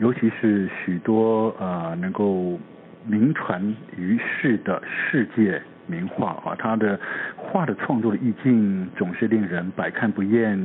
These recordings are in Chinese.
尤其是许多呃能够名传于世的世界名画啊，它的画的创作的意境总是令人百看不厌、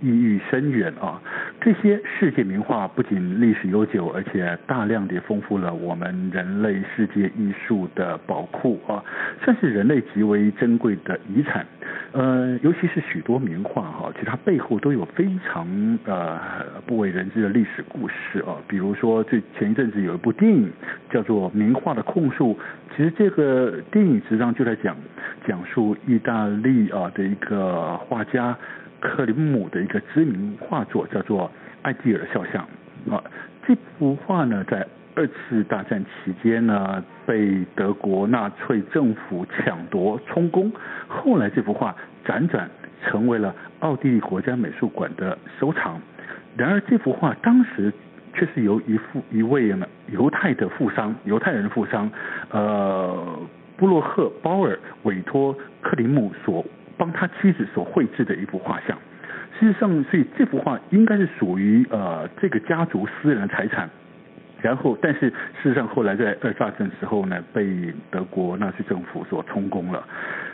意义深远啊。这些世界名画不仅历史悠久，而且大量地丰富了我们人类世界艺术的宝库啊，算是人类极为珍贵的遗产。呃，尤其是许多名画哈，其实它背后都有非常呃不为人知的历史故事啊。比如说，最前一阵子有一部电影叫做《名画的控诉》，其实这个电影实际上就在讲讲述意大利啊的一个画家。克林姆的一个知名画作叫做《艾蒂尔肖像》啊，这幅画呢，在二次大战期间呢，被德国纳粹政府抢夺充公，后来这幅画辗转成为了奥地利国家美术馆的收藏。然而，这幅画当时却是由一幅一位犹太的富商，犹太人富商，呃，布洛赫鲍尔委托克林姆所。帮他妻子所绘制的一幅画像，事实上，所以这幅画应该是属于呃这个家族私人的财产。然后，但是事实上后来在二战时候呢，被德国纳粹政府所充公了。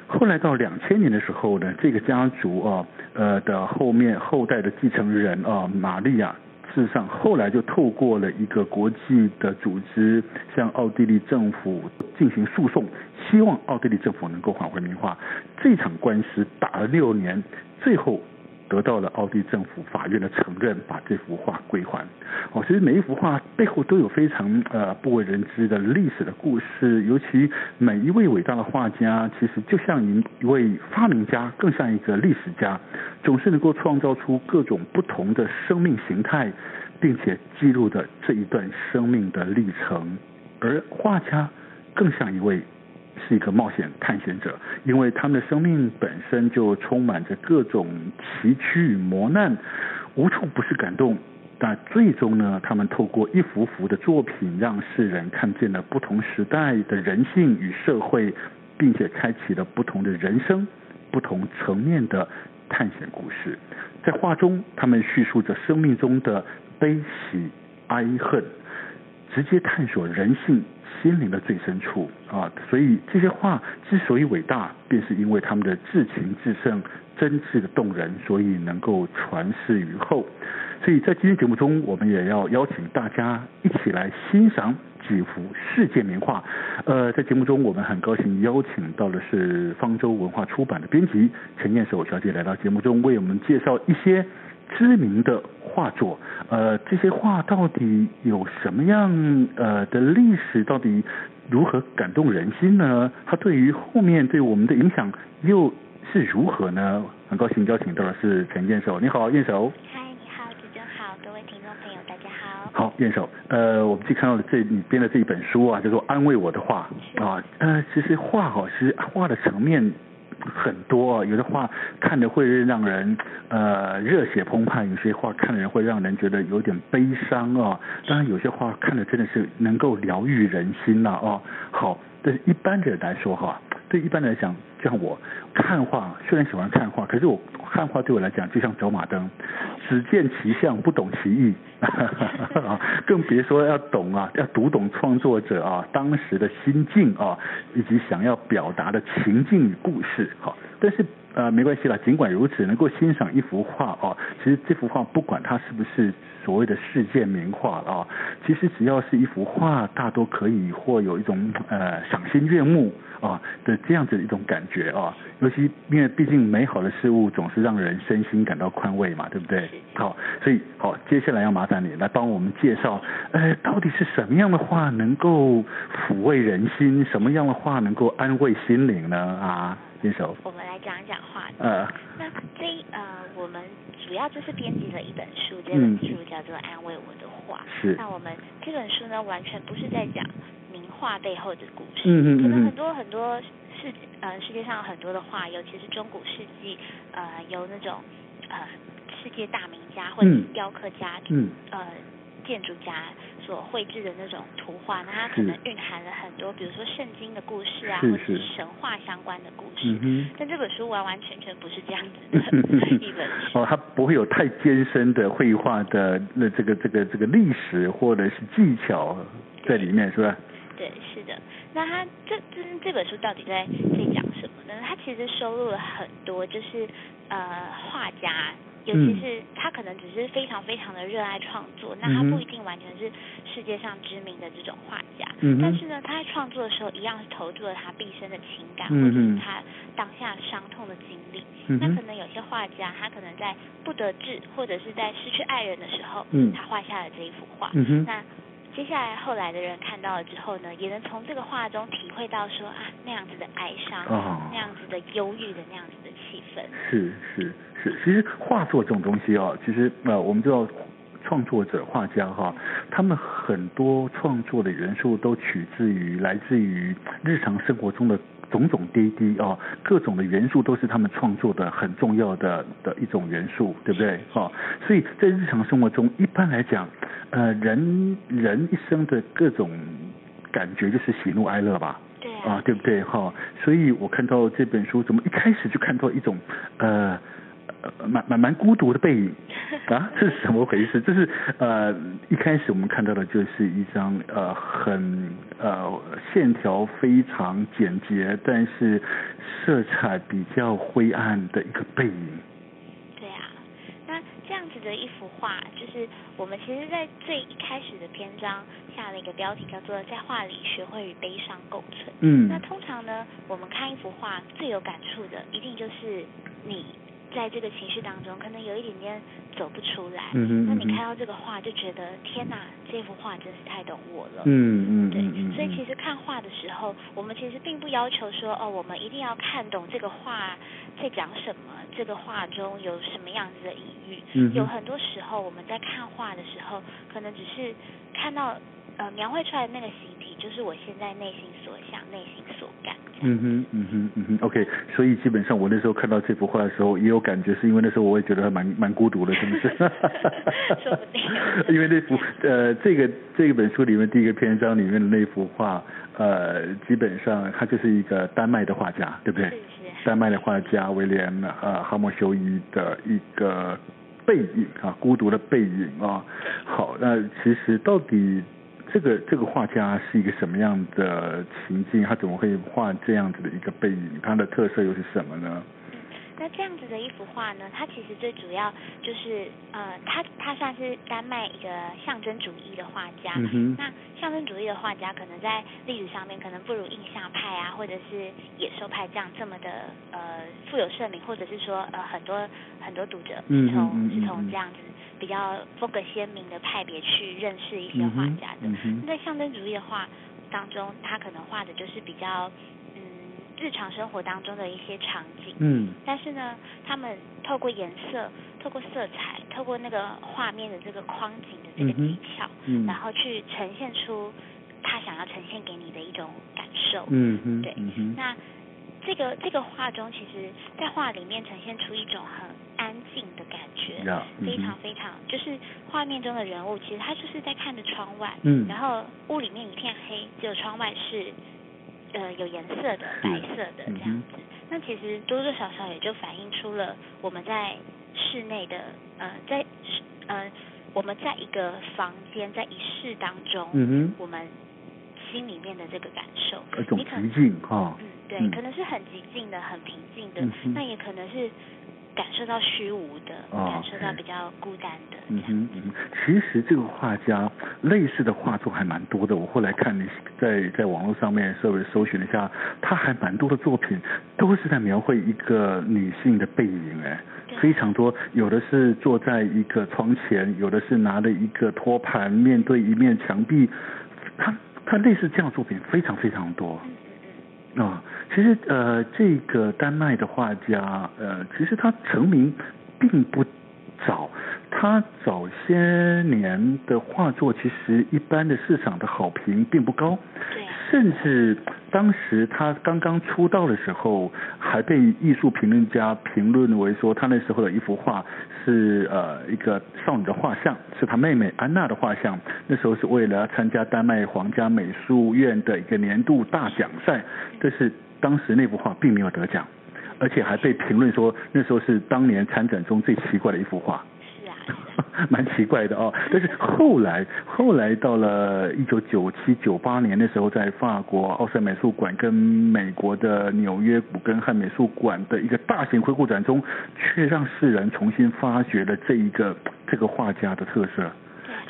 后来到两千年的时候呢，这个家族啊呃的后面后代的继承人啊玛利亚。事实上，后来就透过了一个国际的组织，向奥地利政府进行诉讼，希望奥地利政府能够还回名画。这场官司打了六年，最后。得到了奥地利政府法院的承认，把这幅画归还。哦，其实每一幅画背后都有非常呃不为人知的历史的故事，尤其每一位伟大的画家，其实就像一位发明家，更像一个历史家，总是能够创造出各种不同的生命形态，并且记录着这一段生命的历程。而画家更像一位。是一个冒险探险者，因为他们的生命本身就充满着各种崎岖与磨难，无处不是感动。但最终呢，他们透过一幅幅的作品，让世人看见了不同时代的人性与社会，并且开启了不同的人生、不同层面的探险故事。在画中，他们叙述着生命中的悲喜哀恨，直接探索人性。心灵的最深处啊，所以这些画之所以伟大，便是因为他们的至情至圣、真挚的动人，所以能够传世于后。所以在今天节目中，我们也要邀请大家一起来欣赏几幅世界名画。呃，在节目中，我们很高兴邀请到的是方舟文化出版的编辑陈燕守小姐来到节目中，为我们介绍一些知名的画作，呃，这些画到底有什么样呃的历史？到底如何感动人心呢？它对于后面对我们的影响又是如何呢？很高兴邀请到的是陈燕守，你好，燕守。嗨，你好，主持人好，各位听众朋友，大家好。好，燕守，呃，我们去看到了这你编的这一本书啊，叫做《安慰我的话》啊，呃，其实画好，其实画的层面。很多有的话看的会让人呃热血澎湃，有些话看的人会让人觉得有点悲伤啊。当然有些话看的真的是能够疗愈人心了啊。好，对一般人来说哈，对一般人来讲，像我看画虽然喜欢看画，可是我看画对我来讲就像走马灯，只见其相不懂其意，更别说要懂啊，要读懂创作者啊当时的心境啊，以及想要表达的情境与故事。好，但是呃，没关系啦，尽管如此，能够欣赏一幅画哦，其实这幅画不管它是不是所谓的世界名画啊、哦，其实只要是一幅画，大多可以或有一种呃赏心悦目啊的这样子的一种感觉啊，尤其因为毕竟美好的事物总是让人身心感到宽慰嘛，对不对？好，所以好，接下来要麻烦你来帮我们介绍，呃，到底是什么样的画能够抚慰人心，什么样的画能够安慰心灵呢？啊？我们来讲一讲画。呃，那这呃，我们主要就是编辑了一本书，这本书叫做《安慰我的话》。是。那我们这本书呢，完全不是在讲名画背后的故事。嗯嗯嗯。可能很多很多世呃世界上有很多的画，尤其是中古世纪呃由那种呃世界大名家或者是雕刻家嗯呃建筑家。所绘制的那种图画，那它可能蕴含了很多，比如说圣经的故事啊，或者是神话相关的故事。嗯、但这本书完完全全不是这样子的 一本书。哦，它不会有太艰深的绘画的那这个这个这个历史或者是技巧在里面，是吧？对，是的。那它这这这本书到底在在讲什么呢？它其实收录了很多，就是呃画家。尤其是他可能只是非常非常的热爱创作，那他不一定完全是世界上知名的这种画家，嗯，但是呢，他在创作的时候一样是投注了他毕生的情感，嗯，或者是他当下伤痛的经历，嗯。那可能有些画家，他可能在不得志或者是在失去爱人的时候，嗯，他画下了这一幅画。嗯，那接下来后来的人看到了之后呢，也能从这个画中体会到说啊，那样子的哀伤，哦，那样子的忧郁的那样子的气氛。是是。是，其实画作这种东西哦，其实呃，我们知道创作者画家哈，他们很多创作的元素都取自于来自于日常生活中的种种滴滴哦，各种的元素都是他们创作的很重要的的一种元素，对不对？哈，所以在日常生活中，一般来讲，呃，人人一生的各种感觉就是喜怒哀乐吧。对啊。啊，对不对？哈，所以我看到这本书，怎么一开始就看到一种呃。呃，蛮蛮蛮孤独的背影啊，这是怎么回事？这是呃，一开始我们看到的就是一张呃很呃线条非常简洁，但是色彩比较灰暗的一个背影。对啊，那这样子的一幅画，就是我们其实在最一开始的篇章下了一个标题，叫做“在画里学会与悲伤共存”。嗯，那通常呢，我们看一幅画最有感触的，一定就是你。在这个情绪当中，可能有一点点走不出来。嗯哼，那你看到这个画，就觉得天哪，这幅画真是太懂我了。嗯嗯，对。所以其实看画的时候，我们其实并不要求说，哦，我们一定要看懂这个画在讲什么，这个画中有什么样子的隐喻。嗯。有很多时候我们在看画的时候，可能只是看到呃描绘出来的那个形体，就是我现在内心所想、内心所感。嗯哼，嗯哼，嗯哼，OK。所以基本上我那时候看到这幅画的时候，也有感觉，是因为那时候我也觉得蛮蛮孤独的，是不是？说不定。因为那幅呃，这个这本书里面第一个篇章里面的那幅画，呃，基本上他就是一个丹麦的画家，对不对？是是。丹麦的画家威廉呃哈默修伊的一个背影啊，孤独的背影啊。好，那其实到底。这个这个画家是一个什么样的情境？他怎么会画这样子的一个背影？他的特色又是什么呢？嗯，那这样子的一幅画呢，它其实最主要就是呃，他他算是丹麦一个象征主义的画家。嗯哼。那象征主义的画家可能在历史上面可能不如印象派啊，或者是野兽派这样这么的呃富有盛名，或者是说呃很多很多读者是从是从这样子。比较风格鲜明的派别去认识一些画家的，嗯、在象征主义的画当中，他可能画的就是比较嗯日常生活当中的一些场景，嗯，但是呢，他们透过颜色、透过色彩、透过那个画面的这个框景的这个技巧，嗯，然后去呈现出他想要呈现给你的一种感受，嗯嗯，对，嗯、那这个这个画中，其实在画里面呈现出一种很。安静的感觉，yeah, 非常非常，嗯、就是画面中的人物，其实他就是在看着窗外，嗯，然后屋里面一片黑，只有窗外是，呃，有颜色的白色的这样子，嗯。那其实多多少少也就反映出了我们在室内的，呃，在呃，我们在一个房间在一室当中，我们心里面的这个感受，一种极静哈。嗯，对，嗯、可能是很极静的，很平静的，那、嗯、也可能是。感受到虚无的，感受到比较孤单的。嗯哼嗯，其实这个画家类似的画作还蛮多的。我后来看你在在网络上面稍微搜寻了一下，他还蛮多的作品都是在描绘一个女性的背影，哎，非常多。有的是坐在一个窗前，有的是拿着一个托盘面对一面墙壁。他他类似这样的作品非常非常多。啊、哦，其实呃，这个丹麦的画家呃，其实他成名并不早，他早些年的画作其实一般的市场的好评并不高，甚至当时他刚刚出道的时候，还被艺术评论家评论为说他那时候的一幅画是呃一个少女的画像，是他妹妹安娜的画像，那时候是为了参加丹麦皇家美术院的一个年度大奖赛，但是当时那幅画并没有得奖，而且还被评论说那时候是当年参展中最奇怪的一幅画。蛮奇怪的哦，但是后来后来到了一九九七九八年的时候，在法国奥赛美术馆跟美国的纽约古根汉美术馆的一个大型回顾展中，却让世人重新发掘了这一个 这个画家的特色。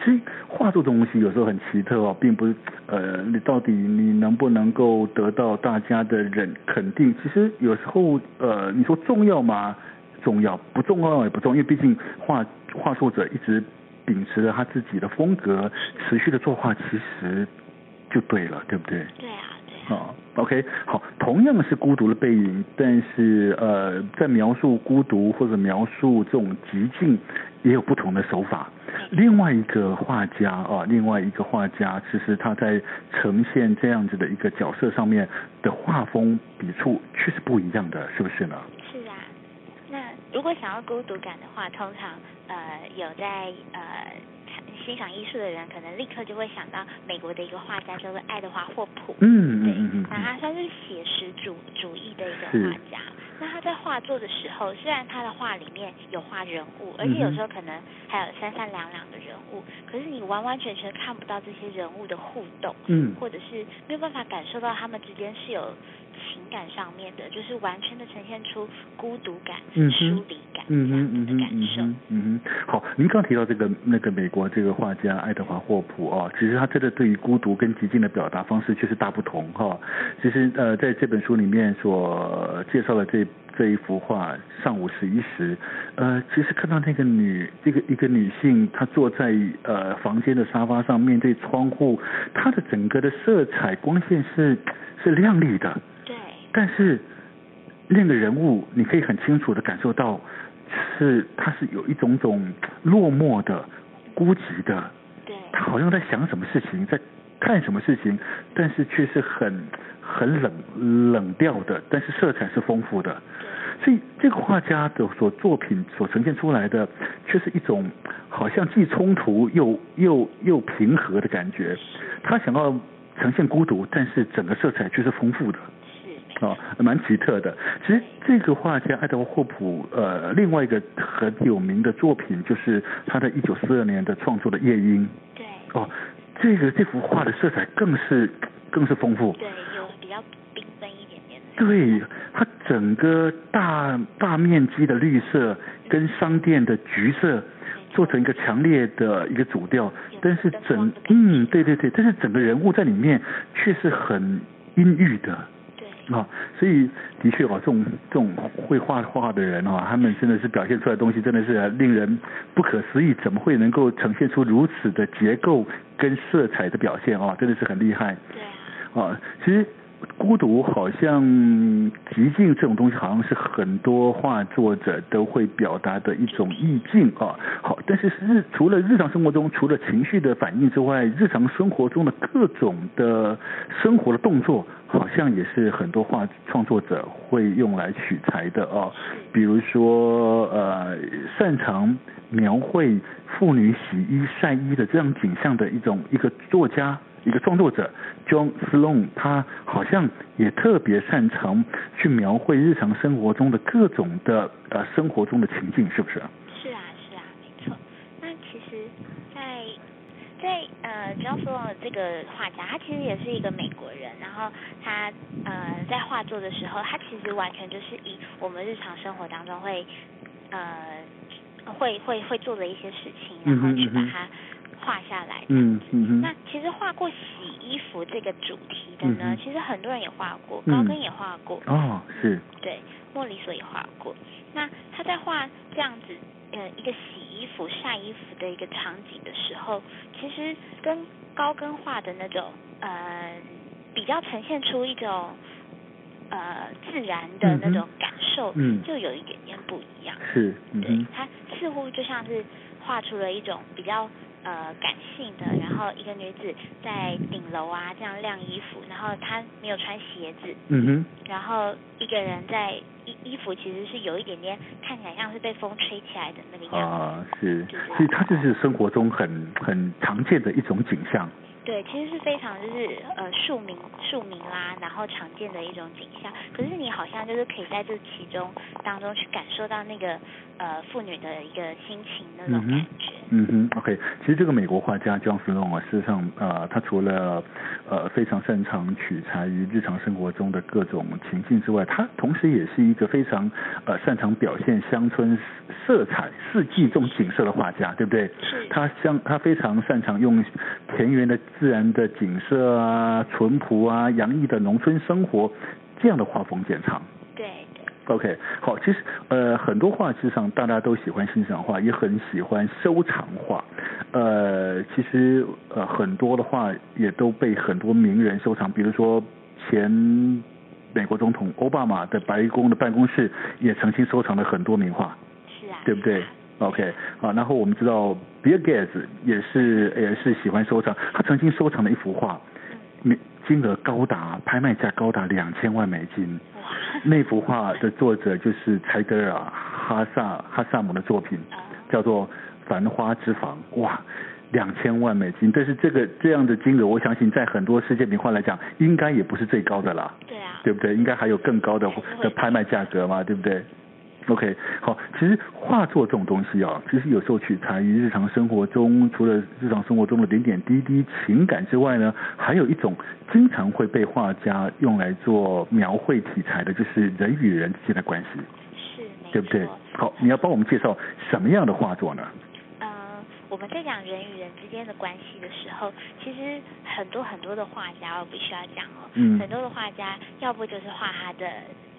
其实画作东西有时候很奇特哦，并不是呃，你到底你能不能够得到大家的人肯定？其实有时候呃，你说重要吗？重要，不重要也不重要，因为毕竟画。画作者一直秉持着他自己的风格，持续的作画，其实就对了，对不对？对啊，对啊。好，OK，好，同样是孤独的背影，但是呃，在描述孤独或者描述这种极境，也有不同的手法。另外一个画家啊，另外一个画家，其实他在呈现这样子的一个角色上面的画风笔触，却是不一样的，是不是呢？如果想要孤独感的话，通常呃有在呃欣赏艺术的人，可能立刻就会想到美国的一个画家叫做爱德华霍普。嗯嗯嗯嗯。那他算是写实主主义的一个画家。那他在画作的时候，虽然他的画里面有画人物，而且有时候可能还有三三两两的人物，可是你完完全全看不到这些人物的互动，嗯，或者是没有办法感受到他们之间是有。情感上面的，就是完全的呈现出孤独感、疏离感这样的感受。嗯嗯嗯，好，您刚提到这个那个美国这个画家爱德华霍普啊，其实他真的对于孤独跟寂静的表达方式确实大不同哈。其实呃，在这本书里面所介绍的这这一幅画《上午十一时》，呃，其实看到那个女这个一个女性，她坐在呃房间的沙发上，面对窗户，她的整个的色彩光线是是亮丽的。但是那个人物，你可以很清楚的感受到，是他是有一种种落寞的、孤寂的。对。他好像在想什么事情，在看什么事情，但是却是很很冷冷调的，但是色彩是丰富的。所以这个画家的所作品所呈现出来的，却是一种好像既冲突又又又平和的感觉。他想要呈现孤独，但是整个色彩却是丰富的。哦，蛮奇特的。其实这个画家爱德华霍普，呃，另外一个很有名的作品就是他在一九四二年的创作的《夜莺》。对。哦，这个这幅画的色彩更是更是丰富。对，有比较缤纷一点点。对，它整个大大面积的绿色跟商店的橘色做成一个强烈的一个主调，但是整嗯，对对对，但是整个人物在里面却是很阴郁的。啊、哦，所以的确哦，这种这种会画画的人啊、哦，他们真的是表现出来的东西真的是令人不可思议，怎么会能够呈现出如此的结构跟色彩的表现啊、哦？真的是很厉害。对。啊，其实。孤独好像寂静这种东西，好像是很多画作者都会表达的一种意境啊。好，但是日除了日常生活中，除了情绪的反应之外，日常生活中的各种的生活的动作，好像也是很多画创作者会用来取材的啊。比如说，呃，擅长描绘妇女洗衣晒衣的这样景象的一种一个作家。一个创作者 John Sloan，他好像也特别擅长去描绘日常生活中的各种的呃生活中的情境，是不是？是啊，是啊，没错。那其实，在在呃，John Sloan 的这个画家，他其实也是一个美国人，然后他呃在画作的时候，他其实完全就是以我们日常生活当中会呃会会会做的一些事情，然后去把它画下来。嗯嗯嗯。那其实画过洗衣服这个主题的呢，其实很多人也画过，高更也画过。哦，是。对，莫里索也画过。那他在画这样子。呃，一个洗衣服、晒衣服的一个场景的时候，其实跟高更画的那种呃，比较呈现出一种呃自然的那种感受，嗯，就有一点点不一样。是，嗯、对，他似乎就像是画出了一种比较呃感性的，然后一个女子在顶楼啊这样晾衣服，然后她没有穿鞋子，嗯哼，然后一个人在。衣衣服其实是有一点点看起来像是被风吹起来的那个样子啊，是，所以它就是生活中很很常见的一种景象。对，其实是非常就是呃庶民庶民啦，然后常见的一种景象。可是你好像就是可以在这其中当中去感受到那个呃妇女的一个心情那种感觉。嗯哼，OK，其实这个美国画家 John Sloan 啊，事实上呃他除了呃非常擅长取材于日常生活中的各种情境之外，他同时也是一个非常呃擅长表现乡村色彩、四季这种景色的画家，对不对？是。他像他非常擅长用田园的。自然的景色啊，淳朴啊，洋溢的农村生活，这样的画风见长。对。OK，好，其实呃很多画事实上大家都喜欢欣赏画，也很喜欢收藏画。呃，其实呃很多的画也都被很多名人收藏，比如说前美国总统奥巴马的白宫的办公室也曾经收藏了很多名画。是啊。对不对？OK，好，然后我们知道 Bill Gates 也是也是喜欢收藏，他曾经收藏了一幅画，金额高达拍卖价高达两千万美金，那幅画的作者就是柴德尔哈萨哈萨姆的作品，叫做《繁花之房》，哇，两千万美金，但是这个这样的金额，我相信在很多世界名画来讲，应该也不是最高的啦，对啊，对不对？应该还有更高的的拍卖价格嘛，对不对？OK，好，其实画作这种东西啊，其实有时候取材于日常生活中，除了日常生活中的点点滴滴情感之外呢，还有一种经常会被画家用来做描绘题材的，就是人与人之间的关系，是，对不对？好，你要帮我们介绍什么样的画作呢？呃，我们在讲人与人之间的关系的时候，其实很多很多的画家，我必须要讲哦，嗯，很多的画家，要不就是画他的。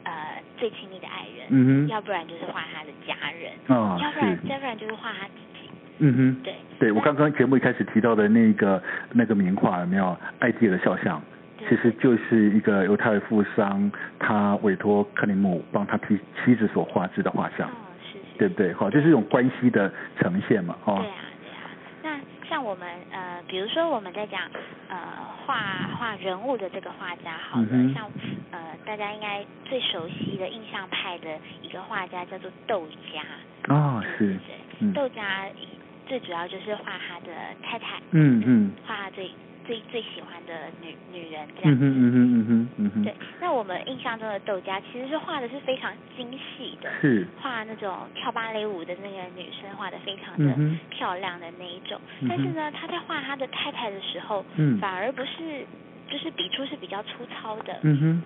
呃，最亲密的爱人，嗯哼，要不然就是画他的家人，哦，要不然，要不然就是画他自己，嗯哼，对，对我刚刚节目一开始提到的那个那个名画有没有？爱迪尔的肖像，其实就是一个犹太富商，他委托克林姆帮他妻妻子所画制的画像，哦，是是，对不对？好，这是一种关系的呈现嘛，哦，对啊。像我们呃，比如说我们在讲呃画画人物的这个画家，好的，嗯、像呃大家应该最熟悉的印象派的一个画家叫做窦家。哦，是。对，嗯、窦家最主要就是画他的太太。嗯嗯。画他最。最最喜欢的女女人这样子，嗯哼嗯哼嗯哼嗯哼，对，那我们印象中的窦加其实是画的是非常精细的，是。画那种跳芭蕾舞的那个女生画的非常的漂亮的那一种，嗯、但是呢，他在画他的太太的时候，嗯，反而不是，就是笔触是比较粗糙的，嗯哼，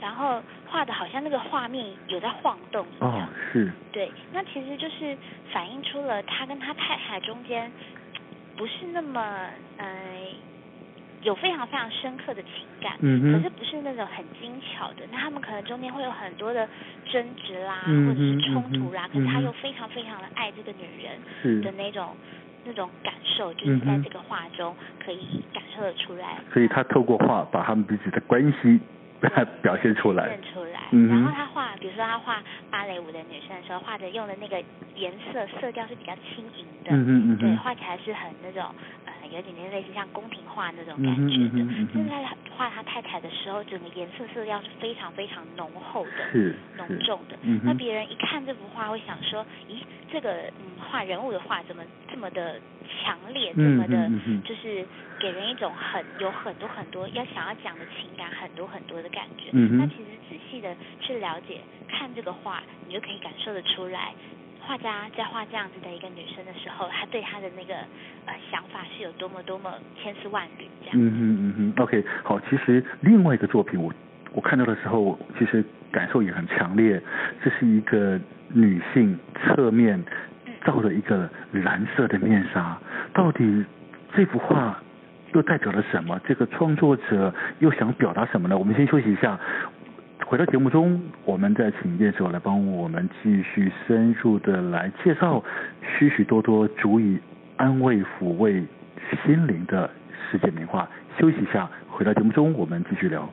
然后画的好像那个画面有在晃动一样，哦，是，对，那其实就是反映出了他跟他太太中间不是那么，呃。有非常非常深刻的情感，可是不是那种很精巧的，那他们可能中间会有很多的争执啦，嗯、或者是冲突啦，嗯、可是他又非常非常的爱这个女人的那种那种感受，就是在这个画中可以感受得出来。所以他透过画把他们彼此的关系表现出来，表现出来。嗯、然后他画，比如说他画芭蕾舞的女生的时候，画的用的那个颜色色调是比较轻盈的，对，画起来是很那种。有点点类似像宫廷画那种感觉的，但是在画他太太的时候，整个颜色色调是非常非常浓厚的，是浓重的。嗯、那别人一看这幅画，会想说：咦，这个嗯画人物的画怎么这么的强烈，这么的，就是给人一种很有很多很多要想要讲的情感，很多很多的感觉。嗯、那其实仔细的去了解看这个画，你就可以感受得出来。画家在画这样子的一个女生的时候，他对她的那个呃想法是有多么多么千丝万缕这样。嗯哼嗯哼，OK，好，其实另外一个作品我我看到的时候，其实感受也很强烈。这是一个女性侧面罩着一个蓝色的面纱，到底这幅画又代表了什么？这个创作者又想表达什么呢？我们先休息一下。回到节目中，我们再请乐手来帮我们继续深入的来介绍许许多多足以安慰抚慰心灵的世界名画。休息一下，回到节目中，我们继续聊。